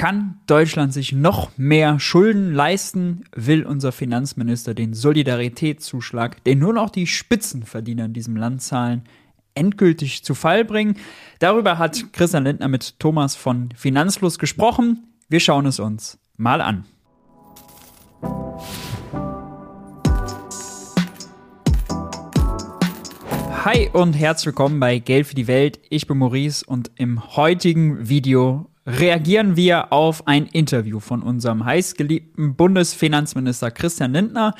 Kann Deutschland sich noch mehr Schulden leisten? Will unser Finanzminister den Solidaritätszuschlag, den nur noch die Spitzenverdiener in diesem Land zahlen, endgültig zu Fall bringen? Darüber hat Christian Lindner mit Thomas von Finanzfluss gesprochen. Wir schauen es uns mal an. Hi und herzlich willkommen bei Geld für die Welt. Ich bin Maurice und im heutigen Video reagieren wir auf ein Interview von unserem heißgeliebten Bundesfinanzminister Christian Lindner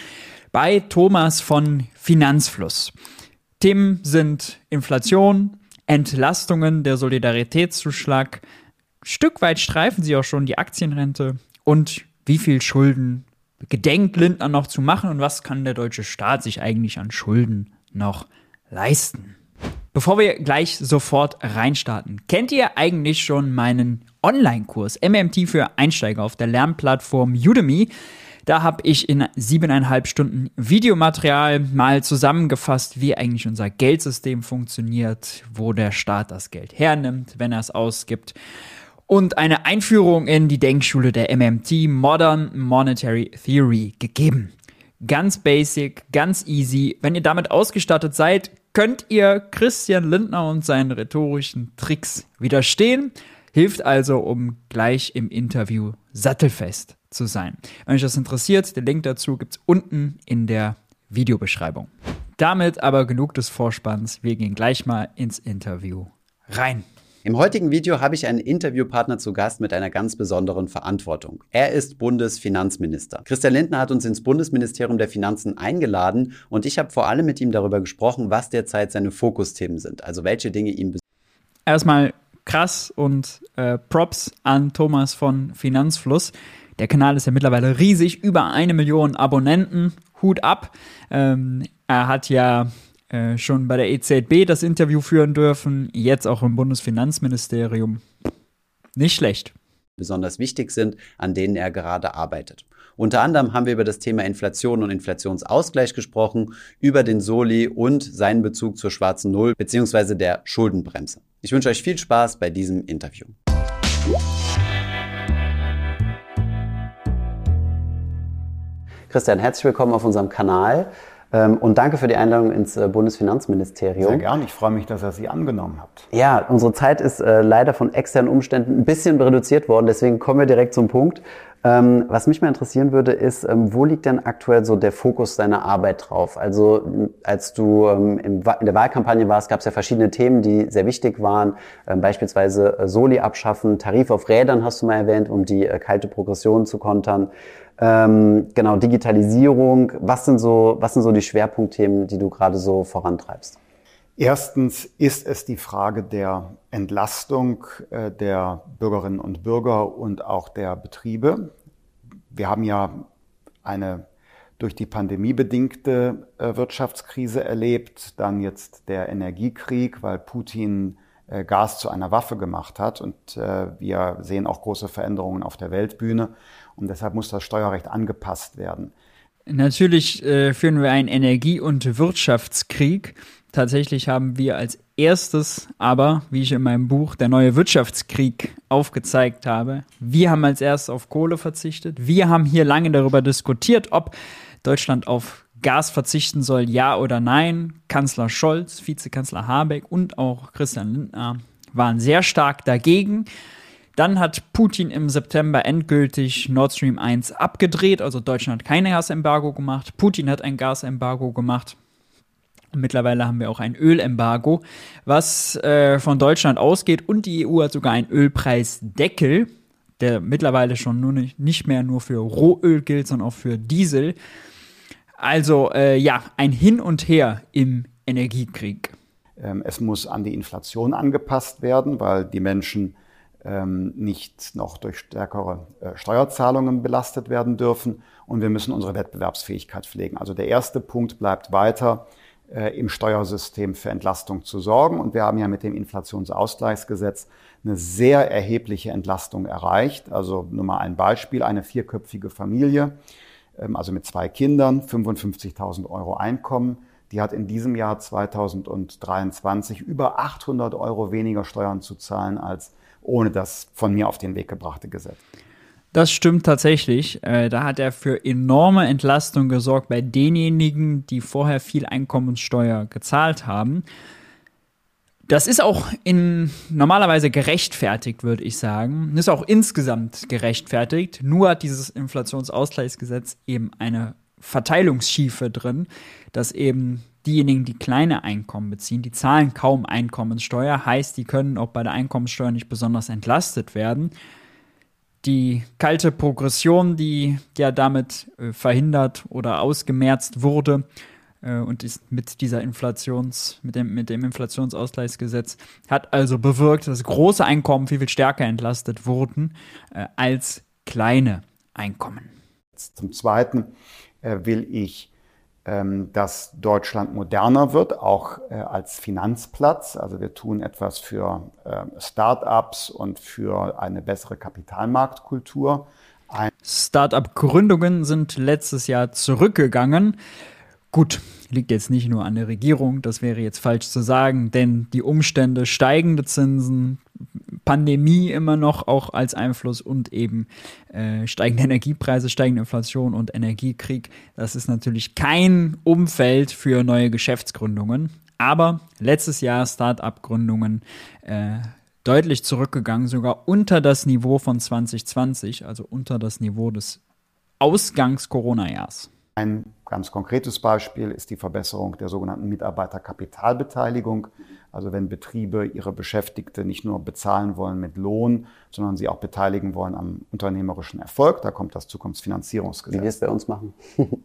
bei Thomas von Finanzfluss. Themen sind Inflation, Entlastungen, der Solidaritätszuschlag, Stück weit streifen sie auch schon die Aktienrente und wie viel Schulden gedenkt Lindner noch zu machen und was kann der deutsche Staat sich eigentlich an Schulden noch leisten? Bevor wir gleich sofort reinstarten, kennt ihr eigentlich schon meinen Online-Kurs MMT für Einsteiger auf der Lernplattform Udemy? Da habe ich in siebeneinhalb Stunden Videomaterial mal zusammengefasst, wie eigentlich unser Geldsystem funktioniert, wo der Staat das Geld hernimmt, wenn er es ausgibt. Und eine Einführung in die Denkschule der MMT Modern Monetary Theory gegeben. Ganz basic, ganz easy. Wenn ihr damit ausgestattet seid, könnt ihr Christian Lindner und seinen rhetorischen Tricks widerstehen. Hilft also, um gleich im Interview sattelfest zu sein. Wenn euch das interessiert, den Link dazu gibt es unten in der Videobeschreibung. Damit aber genug des Vorspanns. Wir gehen gleich mal ins Interview rein. Im heutigen Video habe ich einen Interviewpartner zu Gast mit einer ganz besonderen Verantwortung. Er ist Bundesfinanzminister. Christian Lindner hat uns ins Bundesministerium der Finanzen eingeladen und ich habe vor allem mit ihm darüber gesprochen, was derzeit seine Fokusthemen sind, also welche Dinge ihm Erstmal krass und äh, Props an Thomas von Finanzfluss. Der Kanal ist ja mittlerweile riesig, über eine Million Abonnenten. Hut ab. Ähm, er hat ja äh, schon bei der EZB das Interview führen dürfen, jetzt auch im Bundesfinanzministerium. Nicht schlecht. Besonders wichtig sind, an denen er gerade arbeitet. Unter anderem haben wir über das Thema Inflation und Inflationsausgleich gesprochen, über den Soli und seinen Bezug zur schwarzen Null bzw. der Schuldenbremse. Ich wünsche euch viel Spaß bei diesem Interview. Christian, herzlich willkommen auf unserem Kanal. Ähm, und danke für die Einladung ins äh, Bundesfinanzministerium. Sehr gerne. Ich freue mich, dass ihr sie angenommen habt. Ja, unsere Zeit ist äh, leider von externen Umständen ein bisschen reduziert worden. Deswegen kommen wir direkt zum Punkt. Ähm, was mich mal interessieren würde, ist, ähm, wo liegt denn aktuell so der Fokus deiner Arbeit drauf? Also als du in der Wahlkampagne warst, gab es ja verschiedene Themen, die sehr wichtig waren. Beispielsweise äh, Soli abschaffen, Tarif auf Rädern hast du mal erwähnt, um die kalte Progression zu kontern. Ähm, genau, Digitalisierung. Was sind so, was sind so die Schwerpunktthemen, die du gerade so vorantreibst? Erstens ist es die Frage der Entlastung äh, der Bürgerinnen und Bürger und auch der Betriebe. Wir haben ja eine durch die Pandemie bedingte äh, Wirtschaftskrise erlebt, dann jetzt der Energiekrieg, weil Putin äh, Gas zu einer Waffe gemacht hat. Und wir sehen auch große Veränderungen auf der Weltbühne. Und deshalb muss das Steuerrecht angepasst werden. Natürlich führen wir einen Energie- und Wirtschaftskrieg. Tatsächlich haben wir als erstes aber, wie ich in meinem Buch Der neue Wirtschaftskrieg aufgezeigt habe, wir haben als erstes auf Kohle verzichtet. Wir haben hier lange darüber diskutiert, ob Deutschland auf Gas verzichten soll, ja oder nein. Kanzler Scholz, Vizekanzler Habeck und auch Christian Lindner waren sehr stark dagegen. Dann hat Putin im September endgültig Nord Stream 1 abgedreht, also Deutschland hat kein Gasembargo gemacht. Putin hat ein Gasembargo gemacht. Mittlerweile haben wir auch ein Ölembargo, was äh, von Deutschland ausgeht und die EU hat sogar einen Ölpreisdeckel, der mittlerweile schon nur nicht, nicht mehr nur für Rohöl gilt, sondern auch für Diesel. Also äh, ja, ein Hin und Her im Energiekrieg. Ähm, es muss an die Inflation angepasst werden, weil die Menschen ähm, nicht noch durch stärkere äh, Steuerzahlungen belastet werden dürfen. Und wir müssen unsere Wettbewerbsfähigkeit pflegen. Also der erste Punkt bleibt weiter, äh, im Steuersystem für Entlastung zu sorgen. Und wir haben ja mit dem Inflationsausgleichsgesetz eine sehr erhebliche Entlastung erreicht. Also nur mal ein Beispiel, eine vierköpfige Familie ähm, also mit zwei Kindern, 55.000 Euro Einkommen. Die hat in diesem Jahr 2023 über 800 Euro weniger Steuern zu zahlen als ohne das von mir auf den Weg gebrachte Gesetz. Das stimmt tatsächlich. Äh, da hat er für enorme Entlastung gesorgt bei denjenigen, die vorher viel Einkommenssteuer gezahlt haben. Das ist auch in normalerweise gerechtfertigt, würde ich sagen. Ist auch insgesamt gerechtfertigt. Nur hat dieses Inflationsausgleichsgesetz eben eine Verteilungsschiefe drin, dass eben diejenigen, die kleine Einkommen beziehen, die zahlen kaum Einkommenssteuer, heißt, die können auch bei der Einkommenssteuer nicht besonders entlastet werden. Die kalte Progression, die ja damit äh, verhindert oder ausgemerzt wurde, äh, und ist mit dieser Inflations, mit dem, mit dem Inflationsausgleichsgesetz, hat also bewirkt, dass große Einkommen viel, viel stärker entlastet wurden äh, als kleine Einkommen. Zum Zweiten äh, will ich, dass Deutschland moderner wird, auch äh, als Finanzplatz. Also wir tun etwas für äh, Start-ups und für eine bessere Kapitalmarktkultur. Start-up-Gründungen sind letztes Jahr zurückgegangen. Gut, liegt jetzt nicht nur an der Regierung, das wäre jetzt falsch zu sagen, denn die Umstände steigende Zinsen, Pandemie immer noch auch als Einfluss und eben äh, steigende Energiepreise, steigende Inflation und Energiekrieg, das ist natürlich kein Umfeld für neue Geschäftsgründungen. Aber letztes Jahr Start-up-Gründungen äh, deutlich zurückgegangen, sogar unter das Niveau von 2020, also unter das Niveau des Ausgangs-Corona-Jahrs. Ein ganz konkretes Beispiel ist die Verbesserung der sogenannten Mitarbeiterkapitalbeteiligung. Also wenn Betriebe ihre Beschäftigte nicht nur bezahlen wollen mit Lohn, sondern sie auch beteiligen wollen am unternehmerischen Erfolg, da kommt das Zukunftsfinanzierungsgesetz. Wie wir es bei uns machen.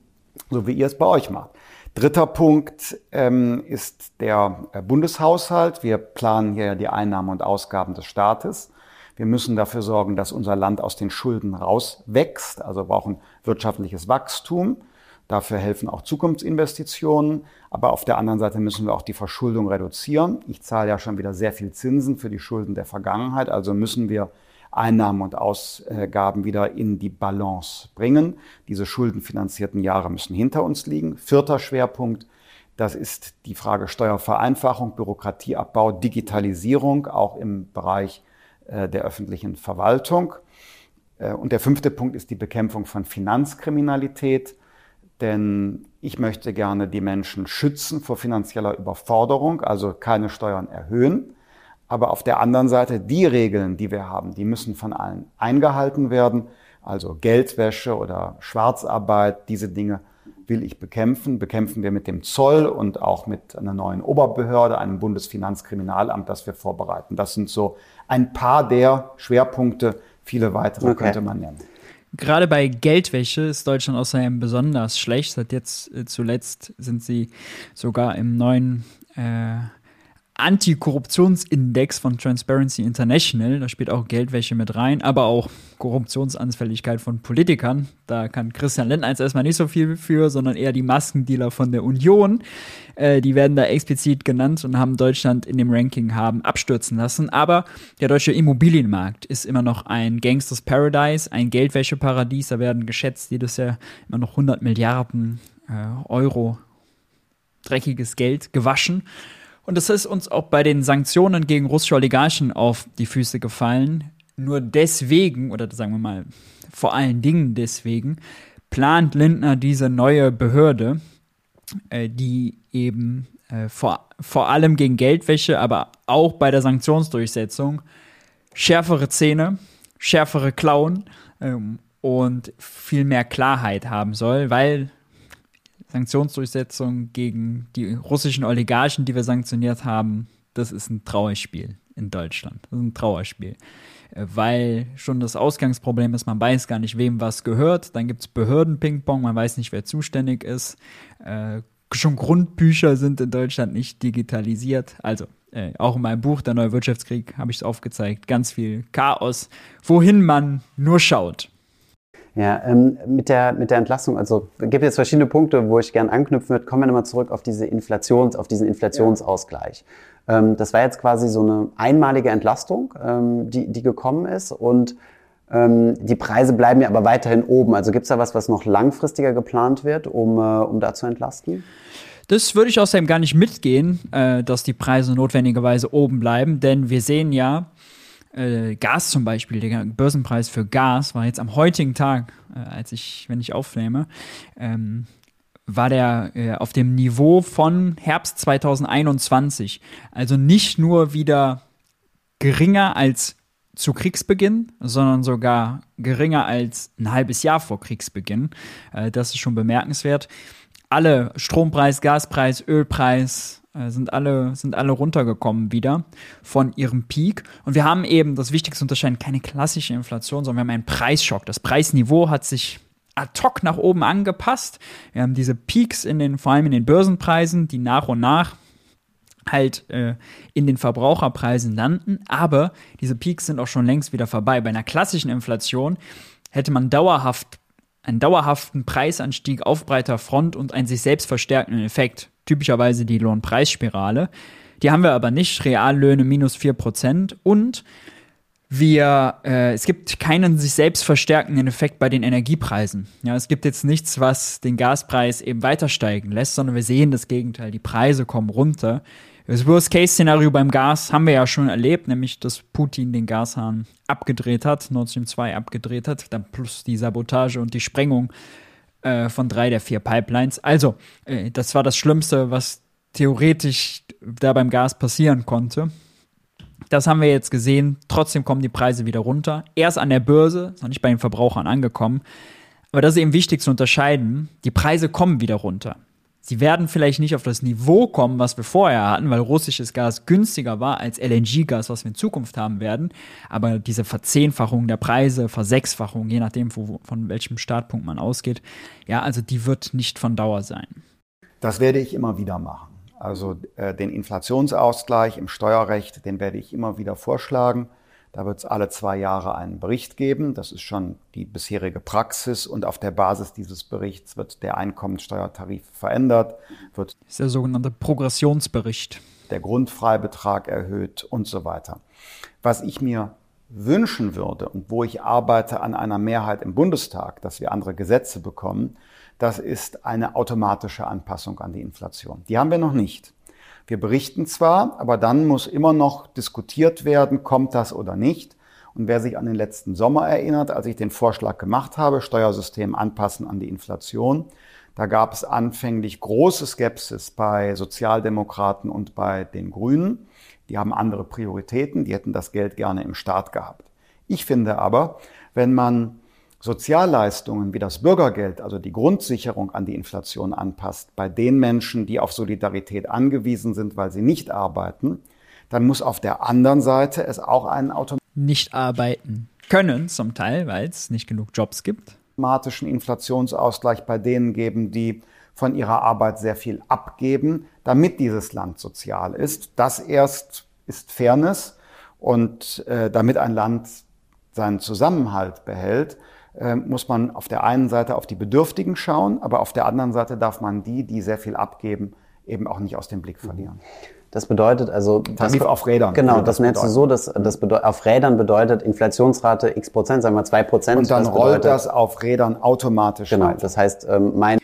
so wie ihr es bei euch macht. Dritter Punkt ähm, ist der äh, Bundeshaushalt. Wir planen hier die Einnahmen und Ausgaben des Staates. Wir müssen dafür sorgen, dass unser Land aus den Schulden rauswächst, also brauchen wirtschaftliches Wachstum. Dafür helfen auch Zukunftsinvestitionen. Aber auf der anderen Seite müssen wir auch die Verschuldung reduzieren. Ich zahle ja schon wieder sehr viel Zinsen für die Schulden der Vergangenheit. Also müssen wir Einnahmen und Ausgaben wieder in die Balance bringen. Diese schuldenfinanzierten Jahre müssen hinter uns liegen. Vierter Schwerpunkt, das ist die Frage Steuervereinfachung, Bürokratieabbau, Digitalisierung, auch im Bereich äh, der öffentlichen Verwaltung. Äh, und der fünfte Punkt ist die Bekämpfung von Finanzkriminalität. Denn ich möchte gerne die Menschen schützen vor finanzieller Überforderung, also keine Steuern erhöhen. Aber auf der anderen Seite die Regeln, die wir haben, die müssen von allen eingehalten werden. Also Geldwäsche oder Schwarzarbeit, diese Dinge will ich bekämpfen. Bekämpfen wir mit dem Zoll und auch mit einer neuen Oberbehörde, einem Bundesfinanzkriminalamt, das wir vorbereiten. Das sind so ein paar der Schwerpunkte. Viele weitere okay. könnte man nennen. Gerade bei Geldwäsche ist Deutschland außerdem besonders schlecht. Seit jetzt äh, zuletzt sind sie sogar im neuen äh, Antikorruptionsindex von Transparency International. Da spielt auch Geldwäsche mit rein, aber auch Korruptionsanfälligkeit von Politikern. Da kann Christian Lindner jetzt erstmal nicht so viel für, sondern eher die Maskendealer von der Union. Äh, die werden da explizit genannt und haben Deutschland in dem Ranking haben abstürzen lassen. Aber der deutsche Immobilienmarkt ist immer noch ein Gangsters Paradise, ein Geldwäscheparadies. Da werden geschätzt jedes Jahr immer noch 100 Milliarden äh, Euro dreckiges Geld gewaschen. Und das ist uns auch bei den Sanktionen gegen russische Oligarchen auf die Füße gefallen. Nur deswegen, oder sagen wir mal, vor allen Dingen deswegen, plant Lindner diese neue Behörde, äh, die eben äh, vor, vor allem gegen Geldwäsche, aber auch bei der Sanktionsdurchsetzung schärfere Zähne, schärfere Klauen ähm, und viel mehr Klarheit haben soll, weil Sanktionsdurchsetzung gegen die russischen Oligarchen, die wir sanktioniert haben, das ist ein Trauerspiel in Deutschland. Das ist ein Trauerspiel. Weil schon das Ausgangsproblem ist, man weiß gar nicht, wem was gehört. Dann gibt es Behörden-Ping-Pong, man weiß nicht, wer zuständig ist. Äh, schon Grundbücher sind in Deutschland nicht digitalisiert. Also, äh, auch in meinem Buch Der neue Wirtschaftskrieg habe ich es aufgezeigt. Ganz viel Chaos, wohin man nur schaut. Ja, ähm, mit, der, mit der Entlastung, also es gibt jetzt verschiedene Punkte, wo ich gerne anknüpfen würde. Kommen wir nochmal zurück auf diese Inflations, auf diesen Inflationsausgleich. Ja. Ähm, das war jetzt quasi so eine einmalige Entlastung, ähm, die, die gekommen ist und ähm, die Preise bleiben ja aber weiterhin oben. Also gibt es da was, was noch langfristiger geplant wird, um, äh, um da zu entlasten? Das würde ich außerdem gar nicht mitgehen, äh, dass die Preise notwendigerweise oben bleiben, denn wir sehen ja, Äh, Gas zum Beispiel, der Börsenpreis für Gas war jetzt am heutigen Tag, äh, als ich, wenn ich aufnehme, ähm, war der äh, auf dem Niveau von Herbst 2021. Also nicht nur wieder geringer als zu Kriegsbeginn, sondern sogar geringer als ein halbes Jahr vor Kriegsbeginn. Äh, das ist schon bemerkenswert. Alle Strompreis, Gaspreis, Ölpreis sind alle sind alle runtergekommen wieder von ihrem Peak und wir haben eben das wichtigste unterscheiden keine klassische Inflation, sondern wir haben einen Preisschock. Das Preisniveau hat sich ad hoc nach oben angepasst. Wir haben diese Peaks in den vor allem in den Börsenpreisen, die nach und nach halt äh, in den Verbraucherpreisen landen, aber diese Peaks sind auch schon längst wieder vorbei. Bei einer klassischen Inflation hätte man dauerhaft einen dauerhaften Preisanstieg auf breiter Front und einen sich selbst verstärkenden Effekt, typischerweise die Lohnpreisspirale. Die haben wir aber nicht, Reallöhne minus 4% und wir, äh, es gibt keinen sich selbst verstärkenden Effekt bei den Energiepreisen. Ja, es gibt jetzt nichts, was den Gaspreis eben weiter steigen lässt, sondern wir sehen das Gegenteil. Die Preise kommen runter. Das Worst-Case-Szenario beim Gas haben wir ja schon erlebt, nämlich dass Putin den Gashahn abgedreht hat, Nord Stream 2 abgedreht hat, dann plus die Sabotage und die Sprengung äh, von drei der vier Pipelines. Also, äh, das war das Schlimmste, was theoretisch da beim Gas passieren konnte. Das haben wir jetzt gesehen. Trotzdem kommen die Preise wieder runter. Erst an der Börse, noch nicht bei den Verbrauchern angekommen. Aber das ist eben wichtig zu unterscheiden. Die Preise kommen wieder runter. Sie werden vielleicht nicht auf das Niveau kommen, was wir vorher hatten, weil russisches Gas günstiger war als LNG-Gas, was wir in Zukunft haben werden. Aber diese Verzehnfachung der Preise, Versechsfachung, je nachdem, wo, von welchem Startpunkt man ausgeht, ja, also die wird nicht von Dauer sein. Das werde ich immer wieder machen. Also äh, den Inflationsausgleich im Steuerrecht, den werde ich immer wieder vorschlagen. Da wird es alle zwei Jahre einen Bericht geben. Das ist schon die bisherige Praxis. Und auf der Basis dieses Berichts wird der Einkommensteuertarif verändert. Wird das ist der sogenannte Progressionsbericht. Der Grundfreibetrag erhöht und so weiter. Was ich mir wünschen würde und wo ich arbeite an einer Mehrheit im Bundestag, dass wir andere Gesetze bekommen, das ist eine automatische Anpassung an die Inflation. Die haben wir noch nicht. Wir berichten zwar, aber dann muss immer noch diskutiert werden, kommt das oder nicht. Und wer sich an den letzten Sommer erinnert, als ich den Vorschlag gemacht habe, Steuersystem anpassen an die Inflation, da gab es anfänglich große Skepsis bei Sozialdemokraten und bei den Grünen. Die haben andere Prioritäten, die hätten das Geld gerne im Staat gehabt. Ich finde aber, wenn man Sozialleistungen wie das Bürgergeld, also die Grundsicherung an die Inflation anpasst, bei den Menschen, die auf Solidarität angewiesen sind, weil sie nicht arbeiten, dann muss auf der anderen Seite es auch einen nicht arbeiten können zum Teil, weil es nicht genug Jobs gibt. Automatischen Inflationsausgleich bei denen geben, die von ihrer Arbeit sehr viel abgeben, damit dieses Land sozial ist. Das erst ist Fairness und äh, damit ein Land seinen Zusammenhalt behält, muss man auf der einen Seite auf die Bedürftigen schauen, aber auf der anderen Seite darf man die, die sehr viel abgeben, eben auch nicht aus dem Blick verlieren. Das bedeutet also. Tarif das, auf Rädern. Genau, das, das nennst du so, dass das bedeutet, auf Rädern bedeutet Inflationsrate x Prozent, sagen wir zwei Prozent. Und dann das rollt bedeutet, das auf Rädern automatisch. Genau, weiter. das heißt, ähm, mein.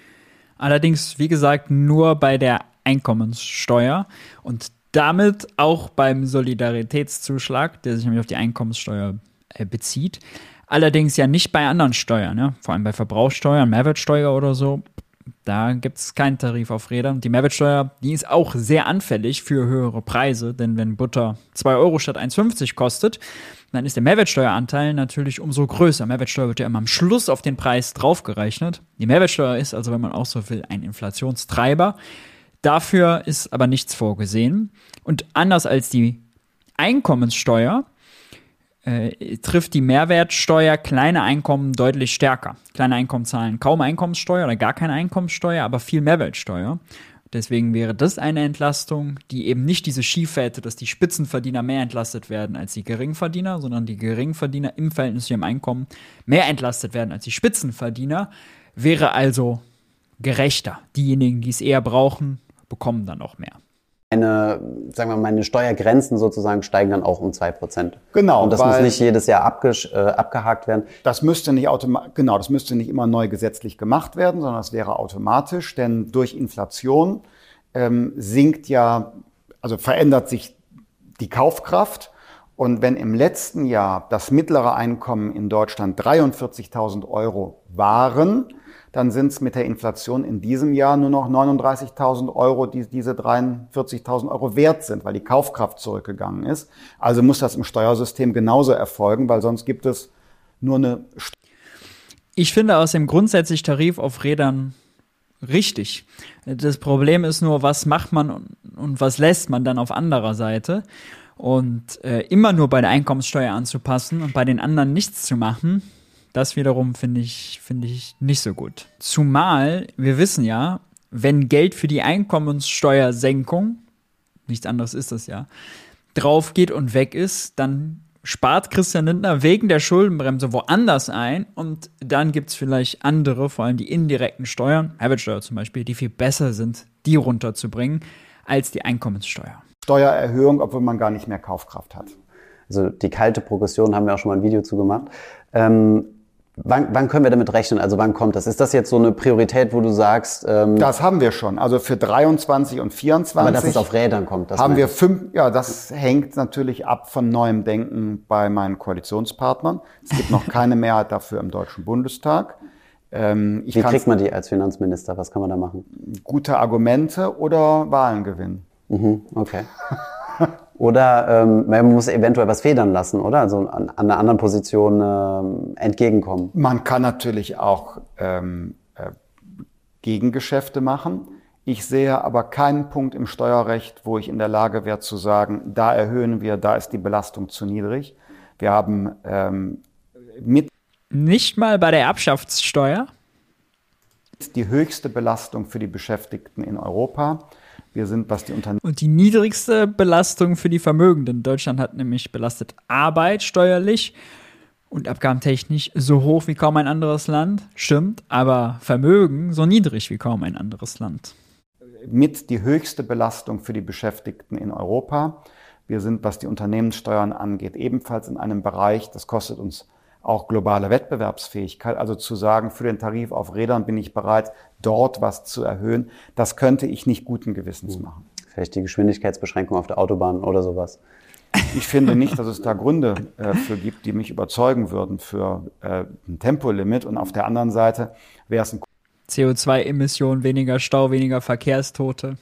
Allerdings, wie gesagt, nur bei der Einkommenssteuer und damit auch beim Solidaritätszuschlag, der sich nämlich auf die Einkommenssteuer äh, bezieht. Allerdings ja nicht bei anderen Steuern, ne? vor allem bei Verbrauchssteuern, Mehrwertsteuer oder so. Da gibt es keinen Tarif auf Rädern. Die Mehrwertsteuer, die ist auch sehr anfällig für höhere Preise, denn wenn Butter 2 Euro statt 1,50 kostet, dann ist der Mehrwertsteueranteil natürlich umso größer. Mehrwertsteuer wird ja immer am Schluss auf den Preis draufgerechnet. Die Mehrwertsteuer ist also, wenn man auch so will, ein Inflationstreiber. Dafür ist aber nichts vorgesehen. Und anders als die Einkommenssteuer äh, trifft die Mehrwertsteuer kleine Einkommen deutlich stärker. Kleine Einkommen zahlen kaum Einkommenssteuer oder gar keine Einkommenssteuer, aber viel Mehrwertsteuer. Deswegen wäre das eine Entlastung, die eben nicht diese Schiefe hätte, dass die Spitzenverdiener mehr entlastet werden als die Geringverdiener, sondern die Geringverdiener im Verhältnis zu ihrem Einkommen mehr entlastet werden als die Spitzenverdiener, wäre also gerechter. Diejenigen, die es eher brauchen, bekommen dann auch mehr meine, sagen wir meine Steuergrenzen sozusagen steigen dann auch um zwei Prozent. Genau. Und das muss nicht jedes Jahr äh, abgehakt werden. Das müsste nicht automatisch, genau, das müsste nicht immer neu gesetzlich gemacht werden, sondern das wäre automatisch, denn durch Inflation ähm, sinkt ja, also verändert sich die Kaufkraft Und wenn im letzten Jahr das mittlere Einkommen in Deutschland 43.000 Euro waren, dann sind es mit der Inflation in diesem Jahr nur noch 39.000 Euro, die diese 43.000 Euro wert sind, weil die Kaufkraft zurückgegangen ist. Also muss das im Steuersystem genauso erfolgen, weil sonst gibt es nur eine. St ich finde aus dem grundsätzlich Tarif auf Rädern richtig. Das Problem ist nur, was macht man und was lässt man dann auf anderer Seite. Und äh, immer nur bei der Einkommenssteuer anzupassen und bei den anderen nichts zu machen, das wiederum finde ich, finde ich nicht so gut. Zumal wir wissen ja, wenn Geld für die Einkommenssteuersenkung, nichts anderes ist das ja, drauf geht und weg ist, dann spart Christian Lindner wegen der Schuldenbremse woanders ein und dann gibt es vielleicht andere, vor allem die indirekten Steuern, Mehrwertsteuer zum Beispiel, die viel besser sind, die runterzubringen als die Einkommenssteuer. Steuererhöhung, obwohl man gar nicht mehr Kaufkraft hat. Also die kalte Progression haben wir auch schon mal ein Video zu gemacht. Ähm, wann, wann können wir damit rechnen? Also wann kommt das? Ist das jetzt so eine Priorität, wo du sagst? Ähm, das haben wir schon. Also für 23 und 24. Aber dass es auf Rädern kommt. Das haben wir fünf. Ja, das hängt natürlich ab von neuem Denken bei meinen Koalitionspartnern. Es gibt noch keine Mehrheit dafür im Deutschen Bundestag. Ähm, Wie kriegt man die als Finanzminister? Was kann man da machen? Gute Argumente oder Wahlen gewinnen. Mhm, okay. Oder ähm, man muss eventuell was federn lassen, oder? Also an, an einer anderen Position ähm, entgegenkommen. Man kann natürlich auch ähm, äh, Gegengeschäfte machen. Ich sehe aber keinen Punkt im Steuerrecht, wo ich in der Lage wäre zu sagen, da erhöhen wir, da ist die Belastung zu niedrig. Wir haben ähm, mit. Nicht mal bei der Erbschaftssteuer? Die höchste Belastung für die Beschäftigten in Europa. Wir sind, was die Unternehmen. Und die niedrigste Belastung für die Vermögenden. Deutschland hat nämlich belastet Arbeit steuerlich und abgabentechnisch so hoch wie kaum ein anderes Land. Stimmt, aber Vermögen so niedrig wie kaum ein anderes Land. Mit die höchste Belastung für die Beschäftigten in Europa. Wir sind, was die Unternehmenssteuern angeht, ebenfalls in einem Bereich, das kostet uns auch globale Wettbewerbsfähigkeit. Also zu sagen, für den Tarif auf Rädern bin ich bereit, dort was zu erhöhen, das könnte ich nicht guten Gewissens machen. Vielleicht die Geschwindigkeitsbeschränkung auf der Autobahn oder sowas. Ich finde nicht, dass es da Gründe äh, für gibt, die mich überzeugen würden für äh, ein Tempolimit. Und auf der anderen Seite wäre es ein CO2-Emissionen, weniger Stau, weniger Verkehrstote.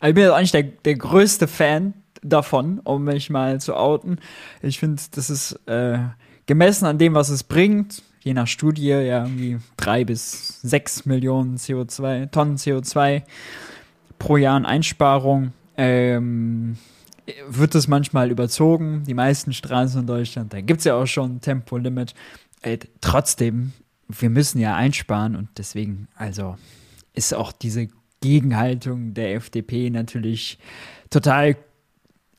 Also ich bin jetzt eigentlich der, der größte Fan davon, um mich mal zu outen. Ich finde, das ist äh, gemessen an dem, was es bringt, je nach Studie ja irgendwie drei bis sechs Millionen CO2, Tonnen CO2 pro Jahr an Einsparung. Ähm, wird es manchmal überzogen. Die meisten Straßen in Deutschland, da gibt es ja auch schon ein Tempolimit. Äh, trotzdem, wir müssen ja einsparen und deswegen, also ist auch diese Gegenhaltung der FDP natürlich total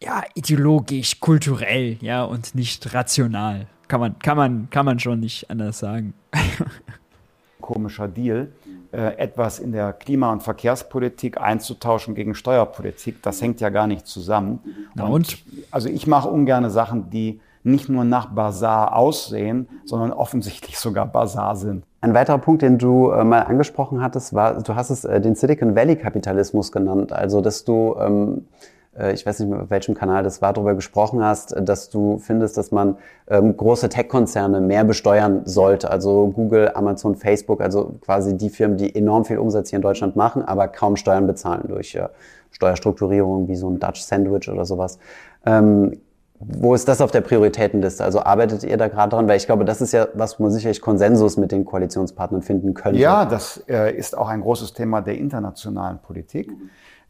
ja, ideologisch, kulturell, ja, und nicht rational. Kann man, kann man, kann man schon nicht anders sagen. Komischer Deal, äh, etwas in der Klima- und Verkehrspolitik einzutauschen gegen Steuerpolitik, das hängt ja gar nicht zusammen. Na und? und? Also ich mache ungerne Sachen, die nicht nur nach Bazar aussehen, sondern offensichtlich sogar Bazar sind. Ein weiterer Punkt, den du äh, mal angesprochen hattest, war, du hast es äh, den Silicon Valley Kapitalismus genannt. Also, dass du ähm, äh, ich weiß nicht mehr, auf welchem Kanal das war, darüber gesprochen hast, dass du findest, dass man ähm, große Tech-Konzerne mehr besteuern sollte. Also Google, Amazon, Facebook, also quasi die Firmen, die enorm viel Umsatz hier in Deutschland machen, aber kaum Steuern bezahlen durch äh, Steuerstrukturierung wie so ein Dutch Sandwich oder sowas. Ähm, wo ist das auf der Prioritätenliste? Also arbeitet ihr da gerade dran? Weil ich glaube, das ist ja was, wo man sicherlich Konsensus mit den Koalitionspartnern finden könnte. Ja, das äh, ist auch ein großes Thema der internationalen Politik.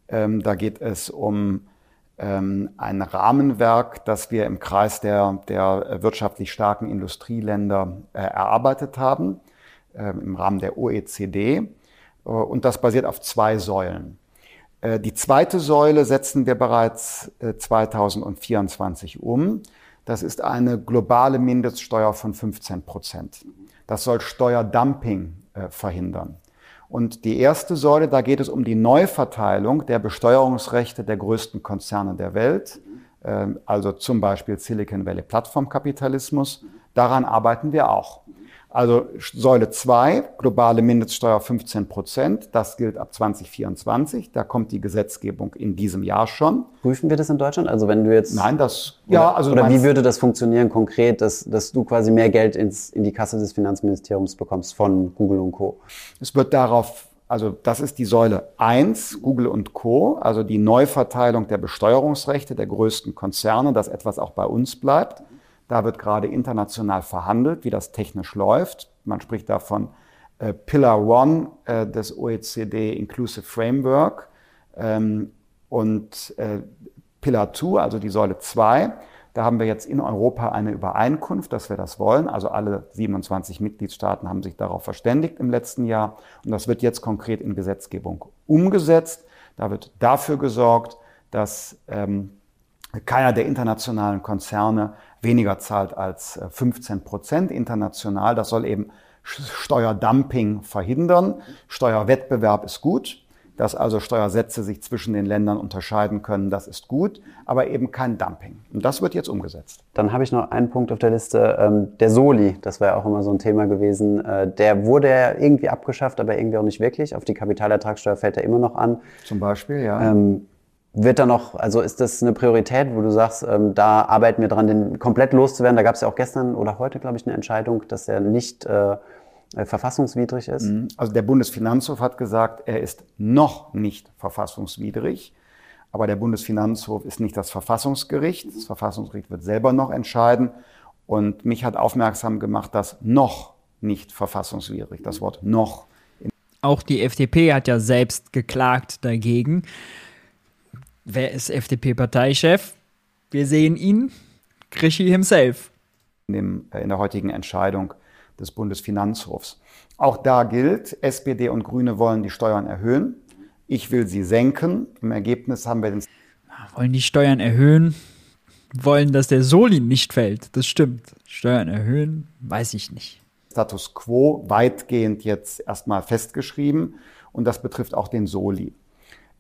Ähm, da geht es um ein Rahmenwerk, das wir im Kreis der, der wirtschaftlich starken Industrieländer äh, erarbeitet haben, äh, im Rahmen der OECD. Äh, und das basiert auf zwei Säulen. Äh, die zweite Säule setzen wir bereits 2024 äh, um. Das ist eine globale Mindeststeuer von 15 Prozent. Das soll Steuerdumping verhindern. Und die erste Säule, da geht es um die Neuverteilung der Besteuerungsrechte der größten Konzerne der Welt, ähm, also zum Beispiel Silicon Valley Plattformkapitalismus. Daran arbeiten wir auch. Also Säule 2, globale Mindeststeuer 15 Prozent, das gilt ab 2024. Da kommt die Gesetzgebung in diesem Jahr schon. Prüfen wir das in Deutschland? Also wenn du jetzt. Nein, das. Oder, ja, also. Oder wie würde das funktionieren konkret, dass, dass du quasi mehr Geld ins, in die Kasse des Finanzministeriums bekommst von Google und Co.? Es wird darauf also das ist die Säule 1, Google und Co., also die Neuverteilung der Besteuerungsrechte der größten Konzerne, dass etwas auch bei uns bleibt. Da wird gerade international verhandelt, wie das technisch läuft. Man spricht davon äh, Pillar One äh, des OECD Inclusive Framework ähm, und äh, Pillar Two, also die Säule 2. Da haben wir jetzt in Europa eine Übereinkunft, dass wir das wollen. Also alle 27 Mitgliedstaaten haben sich darauf verständigt im letzten Jahr. Und das wird jetzt konkret in Gesetzgebung umgesetzt. Da wird dafür gesorgt, dass ähm, keiner der internationalen Konzerne weniger zahlt als 15 äh, Prozent international. Das soll eben Steuerdumping verhindern. Steuerwettbewerb ist gut. Dass also Steuersätze sich zwischen den Ländern unterscheiden können, das ist gut, aber eben kein Dumping. Und das wird jetzt umgesetzt. Dann habe ich noch einen Punkt auf der Liste, ähm, der Soli, das war ja auch immer so ein Thema gewesen. Äh, der wurde ja irgendwie abgeschafft, aber irgendwie auch nicht wirklich. Auf die Kapitalertragssteuer fällt er immer noch an. Zum Beispiel, ja. Ähm, wird da noch, also ist das eine Priorität, wo du sagst, ähm, da arbeiten wir dran, den komplett loszuwerden? Da gab es ja auch gestern oder heute, glaube ich, eine Entscheidung, dass er nicht äh, äh, verfassungswidrig ist. Mhm. Also der Bundesfinanzhof hat gesagt, er ist noch nicht verfassungswidrig. Aber der Bundesfinanzhof ist nicht das Verfassungsgericht. Das Verfassungsgericht wird selber noch entscheiden. Und mich hat aufmerksam gemacht, dass noch nicht verfassungswidrig, das Wort noch. Auch die FDP hat ja selbst geklagt dagegen. Wer ist FDP-Parteichef? Wir sehen ihn, Krischi himself. Äh, in der heutigen Entscheidung des Bundesfinanzhofs. Auch da gilt, SPD und Grüne wollen die Steuern erhöhen. Ich will sie senken. Im Ergebnis haben wir den. Wollen die Steuern erhöhen? Wollen, dass der Soli nicht fällt. Das stimmt. Steuern erhöhen, weiß ich nicht. Status quo weitgehend jetzt erstmal festgeschrieben. Und das betrifft auch den Soli.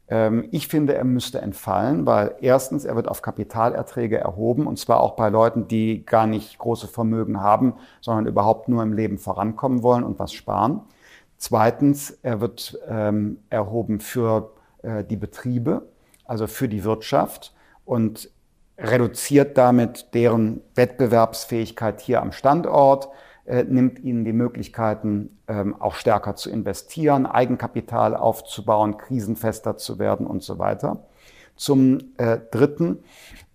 Ähm, ich finde, er müsste entfallen, weil erstens, er wird auf Kapitalerträge erhoben und zwar auch bei Leuten, die gar nicht große Vermögen haben, sondern überhaupt nur im Leben vorankommen wollen und was sparen. Zweitens, er wird ähm, erhoben für äh, die Betriebe, also für die Wirtschaft und reduziert damit deren Wettbewerbsfähigkeit hier am Standort, äh, nimmt ihnen die Möglichkeiten, ähm, auch stärker zu investieren, Eigenkapital aufzubauen, krisenfester zu werden und so weiter. Zum äh, Dritten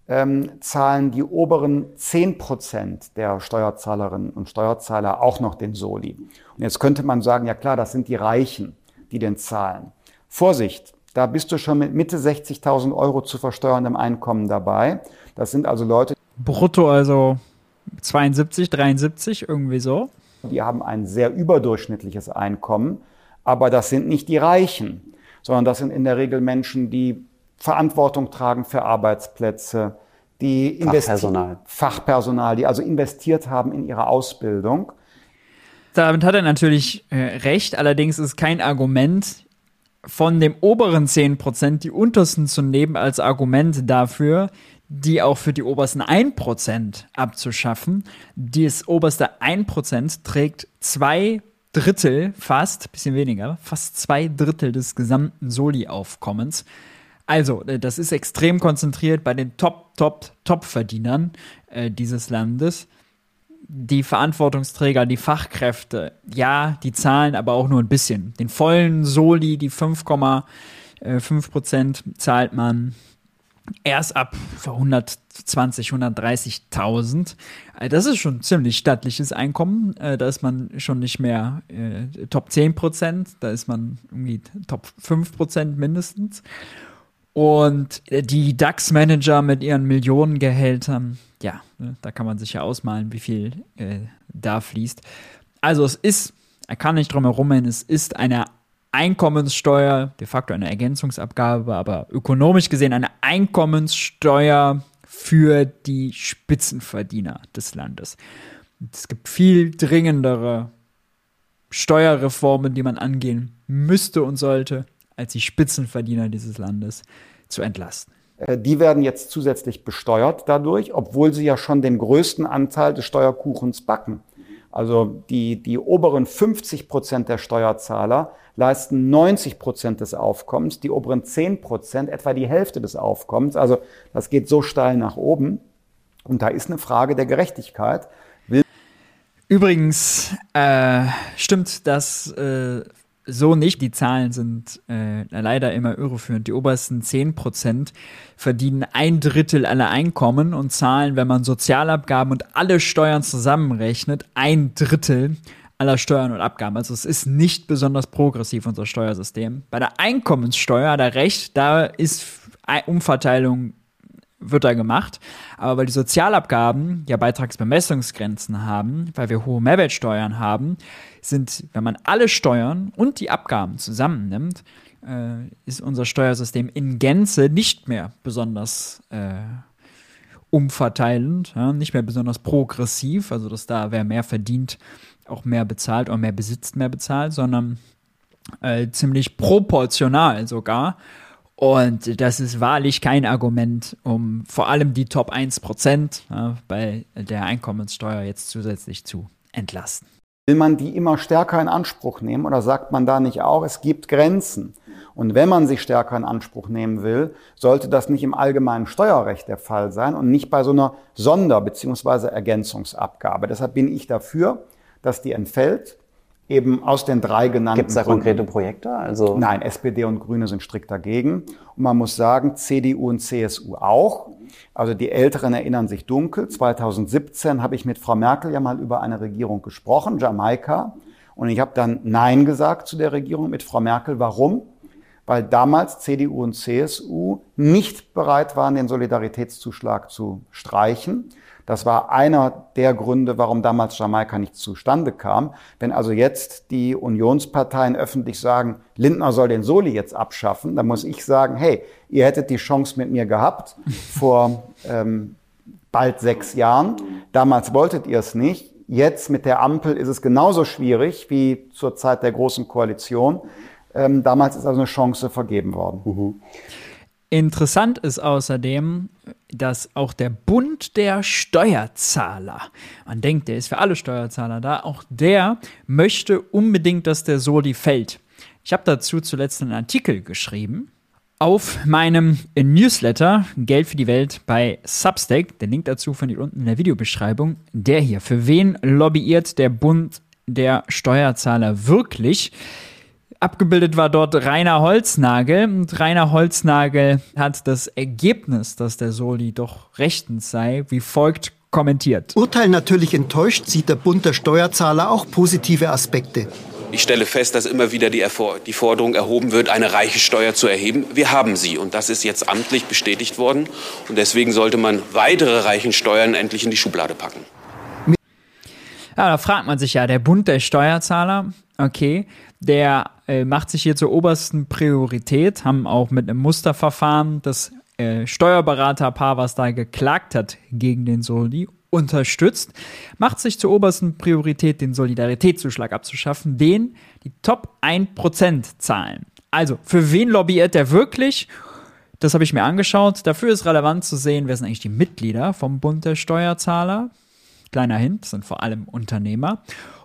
ähm, zahlen die oberen zehn Prozent der Steuerzahlerinnen und Steuerzahler auch noch den Soli. Und jetzt könnte man sagen, ja klar, das sind die Reichen, die den zahlen. Vorsicht, da bist du schon mit Mitte 60.000 Euro zu versteuerndem Einkommen dabei. Das sind also Leute. Brutto also 72, 73, irgendwie so. Die haben ein sehr überdurchschnittliches Einkommen, aber das sind nicht die Reichen, sondern das sind in der Regel Menschen, die Verantwortung tragen für Arbeitsplätze, die Fachpersonal. Fachpersonal, die also investiert haben in ihre Ausbildung. Damit hat er natürlich äh, recht, allerdings ist kein Argument, von dem oberen 10% die untersten zu nehmen als Argument dafür, die auch für die obersten 1% abzuschaffen. Das oberste 1% trägt zwei Drittel, fast, bisschen weniger, fast zwei Drittel des gesamten Soli-Aufkommens. Also, äh, das ist extrem konzentriert bei den Top, Top, Top-Verdienern äh, dieses Landes. Die Verantwortungsträger, die Fachkräfte, ja, die zahlen aber auch nur ein bisschen. Den vollen Soli, die 5,5 Prozent, zahlt man erst ab 120, 130.000. Äh, das ist schon ziemlich stattliches Einkommen. Äh, da ist man schon nicht mehr äh, Top 10 Prozent, da ist man irgendwie Top 5 Prozent mindestens. Und die DAX-Manager mit ihren Millionengehältern, ja, ne, da kann man sich ja ausmalen, wie viel äh, da fließt. Also es ist, er kann nicht drum herum, es ist eine Einkommenssteuer, de facto eine Ergänzungsabgabe, aber ökonomisch gesehen eine Einkommenssteuer für die Spitzenverdiener des Landes. Es gibt viel dringendere Steuerreformen, die man angehen müsste und sollte, als die Spitzenverdiener dieses Landes zu entlasten. Äh, die werden jetzt zusätzlich besteuert dadurch, obwohl sie ja schon den größten Anteil des Steuerkuchens backen. Also die, die oberen 50 Prozent der Steuerzahler leisten 90 Prozent des Aufkommens, die oberen 10 Prozent etwa die Hälfte des Aufkommens. Also das geht so steil nach oben. Und da ist eine Frage der Gerechtigkeit. Will Übrigens äh, stimmt das äh, so nicht. Die Zahlen sind äh, leider immer irreführend. Die obersten 10% verdienen ein Drittel aller Einkommen und zahlen, wenn man Sozialabgaben und alle Steuern zusammenrechnet, ein Drittel aller Steuern und Abgaben. Also es ist nicht besonders progressiv, unser Steuersystem. Bei der Einkommenssteuer hat er recht, da ist Umverteilung wird da gemacht. Aber weil die Sozialabgaben ja Beitragsbemessungsgrenzen haben, weil wir hohe Mehrwertsteuern haben, sind, wenn man alle Steuern und die Abgaben zusammennimmt, äh, ist unser Steuersystem in Gänze nicht mehr besonders äh, umverteilend, ja, nicht mehr besonders progressiv, also dass da wer mehr verdient, auch mehr bezahlt oder mehr besitzt, mehr bezahlt, sondern äh, ziemlich proportional sogar. Und das ist wahrlich kein Argument, um vor allem die Top 1% ja, bei der Einkommenssteuer jetzt zusätzlich zu entlasten. Will man die immer stärker in Anspruch nehmen oder sagt man da nicht auch, es gibt Grenzen? Und wenn man sie stärker in Anspruch nehmen will, sollte das nicht im allgemeinen Steuerrecht der Fall sein und nicht bei so einer Sonder- bzw. Ergänzungsabgabe. Deshalb bin ich dafür, dass die entfällt eben aus den drei genannten Gibt es da Gründen. konkrete Projekte? Also Nein, SPD und Grüne sind strikt dagegen. Und man muss sagen, CDU und CSU auch. Also die Älteren erinnern sich dunkel. 2017 habe ich mit Frau Merkel ja mal über eine Regierung gesprochen, Jamaika. Und ich habe dann Nein gesagt zu der Regierung mit Frau Merkel. Warum? Weil damals CDU und CSU nicht bereit waren, den Solidaritätszuschlag zu streichen. Das war einer der Gründe, warum damals Jamaika nicht zustande kam. Wenn also jetzt die Unionsparteien öffentlich sagen, Lindner soll den Soli jetzt abschaffen, dann muss ich sagen, hey, ihr hättet die Chance mit mir gehabt vor ähm, bald sechs Jahren. Damals wolltet ihr es nicht. Jetzt mit der Ampel ist es genauso schwierig wie zur Zeit der Großen Koalition. Ähm, damals ist also eine Chance vergeben worden. Mhm. Interessant ist außerdem, dass auch der Bund der Steuerzahler, man denkt, der ist für alle Steuerzahler da, auch der möchte unbedingt, dass der Soli fällt. Ich habe dazu zuletzt einen Artikel geschrieben auf meinem Newsletter Geld für die Welt bei Substack. Der Link dazu findet ihr unten in der Videobeschreibung. Der hier. Für wen lobbyiert der Bund der Steuerzahler wirklich? Abgebildet war dort Rainer Holznagel und Rainer Holznagel hat das Ergebnis, dass der Soli doch rechtens sei, wie folgt kommentiert. Urteil natürlich enttäuscht sieht der Bund der Steuerzahler auch positive Aspekte. Ich stelle fest, dass immer wieder die, die, Forderung erhoben wird, eine reiche Steuer zu erheben. Wir haben sie und das ist jetzt amtlich bestätigt worden. Und deswegen sollte man weitere reichen Steuern endlich in die Schublade packen. Ja, da fragt man sich ja, der Bund der Steuerzahler, okay, der äh, macht sich hier zur obersten Priorität, haben auch mit einem Musterverfahren das äh, Steuerberaterpaar, was da geklagt hat gegen den Soli, unterstützt, macht sich zur obersten Priorität, den Solidaritätszuschlag abzuschaffen, den die Top 1% zahlen. Also, für wen lobbyiert der wirklich? Das habe ich mir angeschaut. Dafür ist relevant zu sehen, wer sind eigentlich die Mitglieder vom Bund der Steuerzahler. Kleiner Hint, sind vor allem Unternehmer.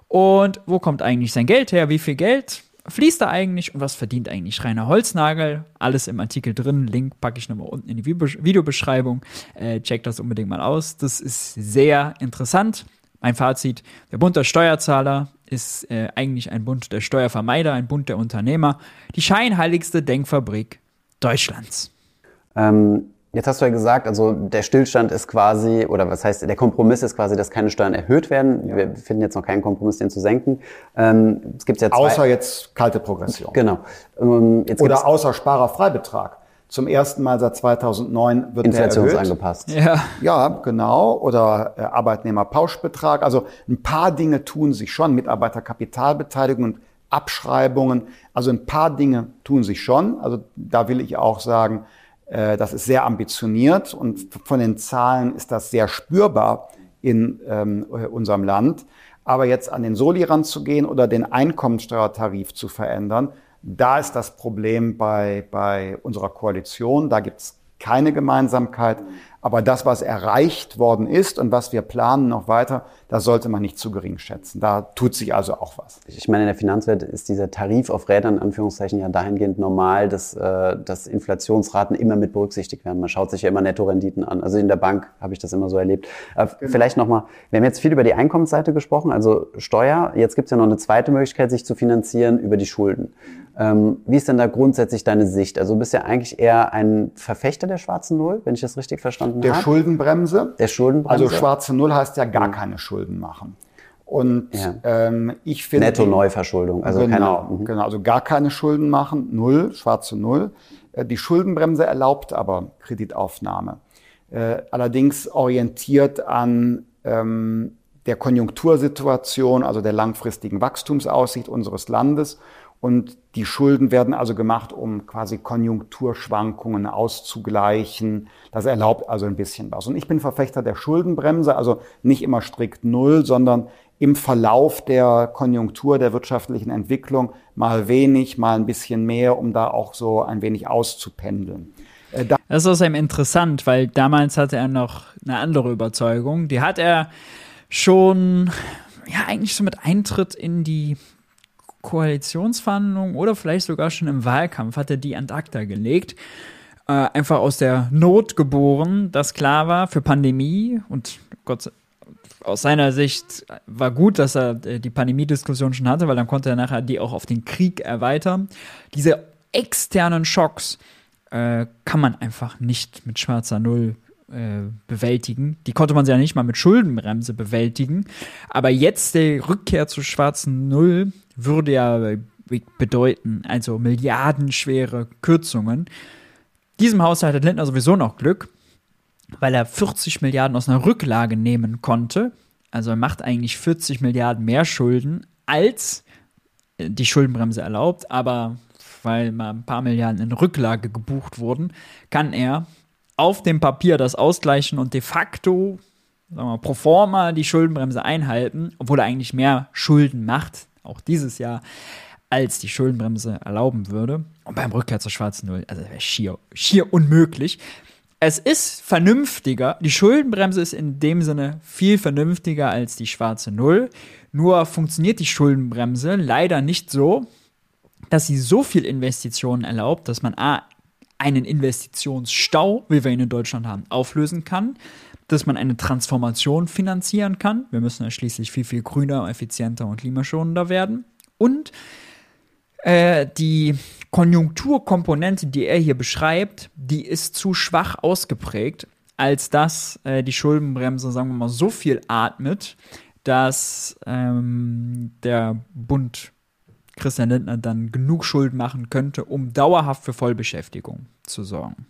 Und wo kommt eigentlich sein Geld her? Wie viel Geld fließt da eigentlich und was verdient eigentlich Rainer Holznagel? Alles im Artikel drin. Link packe ich nochmal unten in die Videobeschreibung. Äh, checkt das unbedingt mal aus. Das ist sehr interessant. Mein Fazit: Der Bund der Steuerzahler ist äh, eigentlich ein Bund der Steuervermeider, ein Bund der Unternehmer. Die scheinheiligste Denkfabrik Deutschlands. Ähm, Jetzt hast du ja gesagt, also der Stillstand ist quasi, oder was heißt, der Kompromiss ist quasi, dass keine Steuern erhöht werden. Ja. Wir finden jetzt noch keinen Kompromiss, den zu senken. Ähm, es gibt ja zwei, außer jetzt kalte Progression. Genau. Ähm, jetzt oder außer Sparerfreibetrag. Zum ersten Mal seit 2009 wird Inflationsangepasst. Ja. ja, genau. Oder äh, Arbeitnehmerpauschbetrag. Also ein paar Dinge tun sich schon. Mitarbeiterkapitalbeteiligung und Abschreibungen. Also ein paar Dinge tun sich schon. Also da will ich auch sagen, äh, das ist sehr ambitioniert und von den Zahlen ist das sehr spürbar in ähm, unserem Land. Aber jetzt an den Soli ranzugehen oder den Einkommensteuertarif zu verändern, da ist das Problem bei, bei unserer Koalition. Da gibt es keine Gemeinsamkeit. Aber das, was erreicht worden ist und was wir planen noch weiter, das sollte man nicht zu gering schätzen. Da tut sich also auch was. Ich meine, in der Finanzwelt ist dieser Tarif auf Rädern in Anführungszeichen ja dahingehend normal, dass, äh, dass Inflationsraten immer mit berücksichtigt werden. Man schaut sich ja immer Nettorenditen an. Also in der Bank habe ich das immer so erlebt. Aber genau. Vielleicht nochmal, wir haben jetzt viel über die Einkommensseite gesprochen, also Steuer. Jetzt gibt es ja noch eine zweite Möglichkeit, sich zu finanzieren über die Schulden. Ähm, wie ist denn da grundsätzlich deine Sicht? Also du bist ja eigentlich eher ein Verfechter der schwarzen Null, wenn ich das richtig verstanden habe. Der Schuldenbremse. Der Schuldenbremse. Also schwarze Null heißt ja gar keine Schulden machen. Und ja. ähm, ich finde. Netto-Neuverschuldung. Also genau, keine, mhm. genau, also gar keine Schulden machen, null, schwarze Null. Äh, die Schuldenbremse erlaubt aber Kreditaufnahme. Äh, allerdings orientiert an ähm, der Konjunktursituation, also der langfristigen Wachstumsaussicht unseres Landes und die Schulden werden also gemacht, um quasi Konjunkturschwankungen auszugleichen. Das erlaubt also ein bisschen was. Und ich bin Verfechter der Schuldenbremse, also nicht immer strikt null, sondern im Verlauf der Konjunktur, der wirtschaftlichen Entwicklung mal wenig, mal ein bisschen mehr, um da auch so ein wenig auszupendeln. Äh, das ist außerdem interessant, weil damals hatte er noch eine andere Überzeugung. Die hat er schon, ja, eigentlich so mit Eintritt in die Koalitionsverhandlungen oder vielleicht sogar schon im Wahlkampf hat er die an acta gelegt. Äh, einfach aus der Not geboren, dass klar war für Pandemie und Gott aus seiner Sicht war gut, dass er äh, die Pandemie-Diskussion schon hatte, weil dann konnte er nachher die auch auf den Krieg erweitern. Diese externen Schocks äh, kann man einfach nicht mit schwarzer Null äh, bewältigen. Die konnte man ja nicht mal mit Schuldenbremse bewältigen. Aber jetzt die Rückkehr zu schwarzen Null würde ja bedeuten, also milliardenschwere Kürzungen. Diesem Haushalt hat Lindner sowieso noch Glück, weil er 40 Milliarden aus einer Rücklage nehmen konnte. Also er macht eigentlich 40 Milliarden mehr Schulden, als die Schuldenbremse erlaubt. Aber weil mal ein paar Milliarden in Rücklage gebucht wurden, kann er auf dem Papier das ausgleichen und de facto, sagen wir, pro forma die Schuldenbremse einhalten, obwohl er eigentlich mehr Schulden macht, auch dieses Jahr, als die Schuldenbremse erlauben würde. Und beim Rückkehr zur schwarzen Null, also wäre schier, schier unmöglich. Es ist vernünftiger, die Schuldenbremse ist in dem Sinne viel vernünftiger als die schwarze Null. Nur funktioniert die Schuldenbremse leider nicht so, dass sie so viel Investitionen erlaubt, dass man A, einen Investitionsstau, wie wir ihn in Deutschland haben, auflösen kann, dass man eine Transformation finanzieren kann. Wir müssen ja schließlich viel, viel grüner, effizienter und klimaschonender werden. Und äh, die Konjunkturkomponente, die er hier beschreibt, die ist zu schwach ausgeprägt, als dass äh, die Schuldenbremse, sagen wir mal, so viel atmet, dass ähm, der Bund Christian Lindner dann genug Schuld machen könnte, um dauerhaft für Vollbeschäftigung zu sorgen.